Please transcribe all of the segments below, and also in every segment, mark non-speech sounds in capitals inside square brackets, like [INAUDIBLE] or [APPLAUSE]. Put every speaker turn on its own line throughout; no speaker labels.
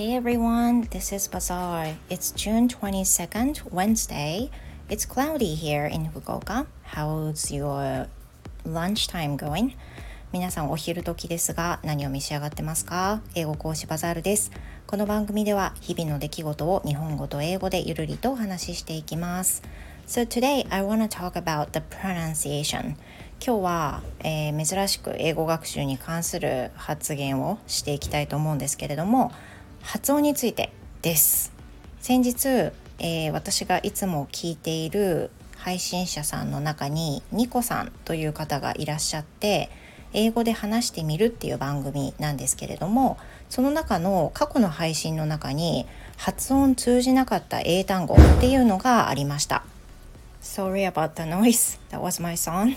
Hey everyone, this is Bazaar. It's June 22nd, Wednesday. It's cloudy here in Fukuoka. How's your lunchtime going? 皆さんお昼時ですが何を召し上がってますか英語講師バザールです。この番組では日々の出来事を日本語と英語でゆるりとお話ししていきます。So today I want to talk about the pronunciation. 今日は、えー、珍しく英語学習に関する発言をしていきたいと思うんですけれども発音についてです。先日、えー、私がいつも聞いている配信者さんの中にニコさんという方がいらっしゃって英語で話してみるっていう番組なんですけれどもその中の過去の配信の中に発音通じなかった英単語っていうのがありました。Sorry about the noise. That was my son.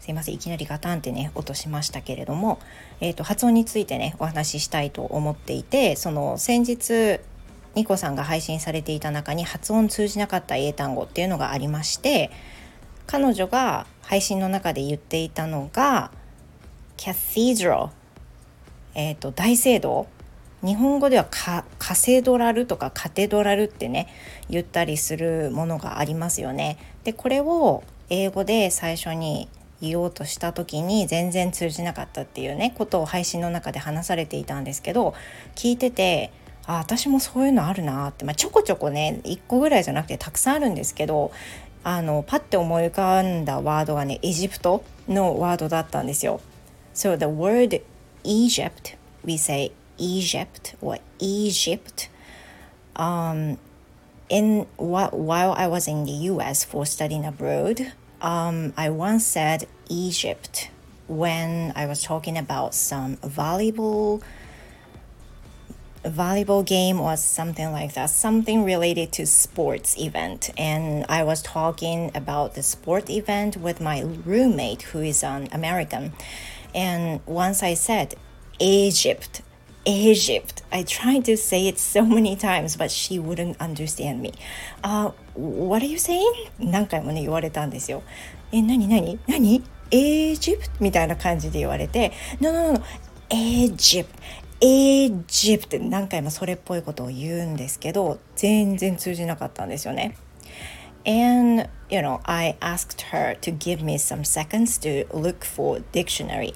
すいません。いきなりガタンってね、落としましたけれども、えっ、ー、と、発音についてね、お話ししたいと思っていて、その先日、ニコさんが配信されていた中に発音通じなかった英単語っていうのがありまして、彼女が配信の中で言っていたのが、cathedral、えっ、ー、と、大聖堂日本語ではカセドラルとかカテドラルってね言ったりするものがありますよね。でこれを英語で最初に言おうとした時に全然通じなかったっていうねことを配信の中で話されていたんですけど聞いててあ私もそういうのあるなって、まあ、ちょこちょこね1個ぐらいじゃなくてたくさんあるんですけどあのパッて思い浮かんだワードがねエジプトのワードだったんですよ。So the word Egypt we say Egypt or Egypt. Um, in while I was in the U.S. for studying abroad, um, I once said Egypt when I was talking about some volleyball volleyball game or something like that something related to sports event and i was talking about the sport event with my roommate who is an american and once i said egypt Egypt. I tried to say it so many times, but she wouldn't understand me. Uh, what are you saying? 何回もね、言われたんですよ。え、なになになに ?Egypt? みたいな感じで言われて、No, no, no, Egypt. Egypt って何回もそれっぽいことを言うんですけど、全然通じなかったんですよね。And, you know, I asked her to give me some seconds to look for dictionary.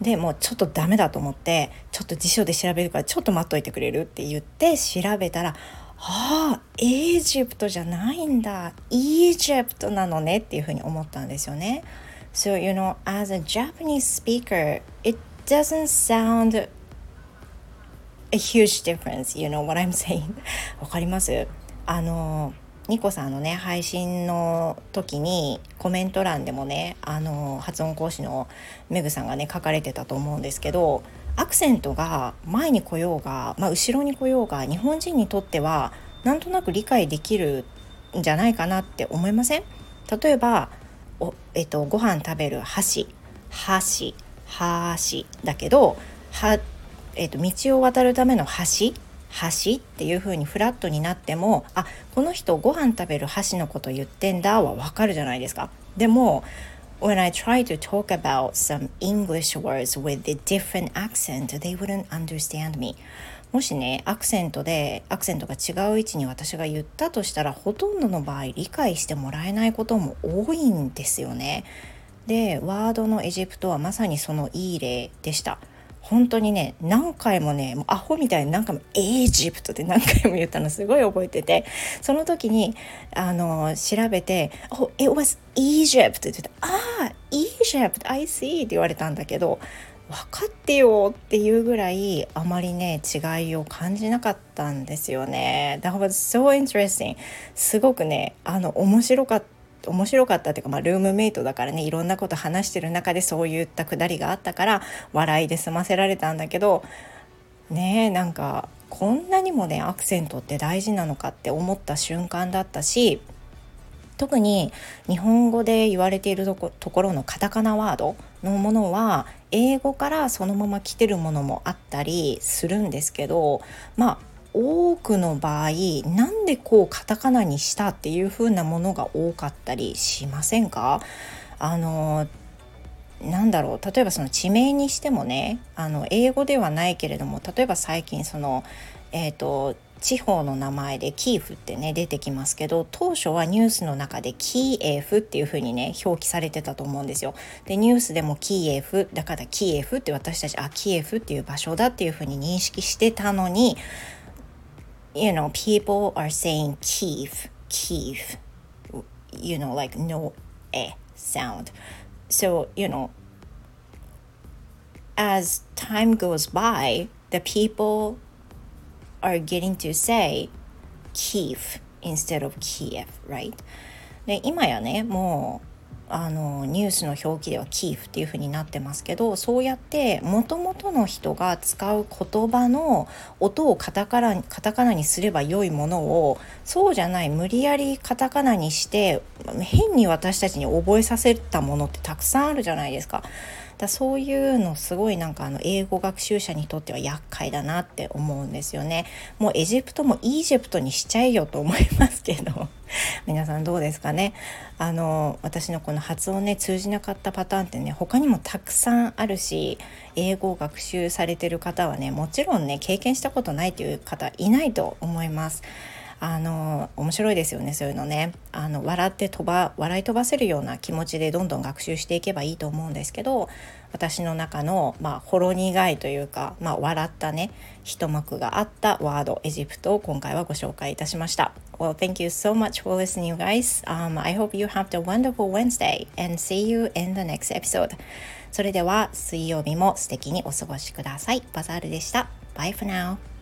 でもうちょっとダメだと思ってちょっと辞書で調べるからちょっと待っといてくれるって言って調べたらああエージプトじゃないんだ。イージプトなのねっていうふうに思ったんですよね。So you know as a Japanese speaker it doesn't sound a huge difference. You know what I'm saying? [LAUGHS] わかります？あのニコさんのね配信の時にコメント欄でもねあの発音講師のメグさんがね書かれてたと思うんですけどアクセントが前に来ようが、まあ、後ろに来ようが日本人にとってはなんとなく理解できるんじゃないかなって思いません？例えばお、えっと、ご飯食べる箸箸箸だけどは、えっと、道を渡るための橋箸っていう風にフラットになってもあこの人ご飯食べる箸のこと言ってんだはわかるじゃないですか。でも when I try to talk about some English words with a different accent, they wouldn't understand me. もしね、アクセントで、アクセントが違う位置に私が言ったとしたら、ほとんどの場合理解してもらえないことも多いんですよね。で、ワードのエジプトはまさにそのいい例でした。本当にね何回もねもうアホみたいに何回も「エジプト」って何回も言ったのすごい覚えててその時にあの調べて「Oh it was Egypt」って言って「ああ Egypt I see」って言われたんだけど分かってよっていうぐらいあまりね違いを感じなかったんですよね。That was so interesting すごくねあの面白かった面白かったっていうか、まあ、ルームメイトだからねいろんなこと話してる中でそういったくだりがあったから笑いで済ませられたんだけどねえなんかこんなにもねアクセントって大事なのかって思った瞬間だったし特に日本語で言われているところのカタカナワードのものは英語からそのまま来てるものもあったりするんですけどまあ多くの場合なんでこうカタカナにしたっていう風なものが多かったりしませんか？あのなんだろう例えばその地名にしてもねあの英語ではないけれども例えば最近そのえっ、ー、と地方の名前でキーフってね出てきますけど当初はニュースの中でキーエフっていう風にね表記されてたと思うんですよ。でニュースでもキーエフだからキーエフって私たちあキーエフっていう場所だっていう風に認識してたのに You know people are saying Kiev Kiev you know like no e sound so you know as time goes by the people are getting to say Kiev instead of Kiev, right? で今やねもう あのニュースの表記ではキーフっていう風になってますけどそうやってもともとの人が使う言葉の音をカタカナカタカナにすれば良いものをそうじゃない無理やりカタカナにして変に私たちに覚えさせたものってたくさんあるじゃないですか。だそういうのすごいなんかあの英語学習者にとっては厄介だなって思うんですよね。もうエジプトもイージプトにしちゃえよと思いますけど [LAUGHS] 皆さんどうですかね？あの私のこの発音ね通じなかったパターンってね他にもたくさんあるし英語を学習されてる方はねもちろんね経験したことないという方いないと思います。あの面白いですよねそういうのねあの笑って飛ば笑い飛ばせるような気持ちでどんどん学習していけばいいと思うんですけど私の中の、まあ、ほろ苦いというか、まあ、笑ったね一幕があったワードエジプトを今回はご紹介いたしました。Well, thank you so much for listening, guys. Um, I hope you have a wonderful Wednesday and see you in the next episode. それでは水曜日も素敵にお過ごしください。バザールでした。Bye for now.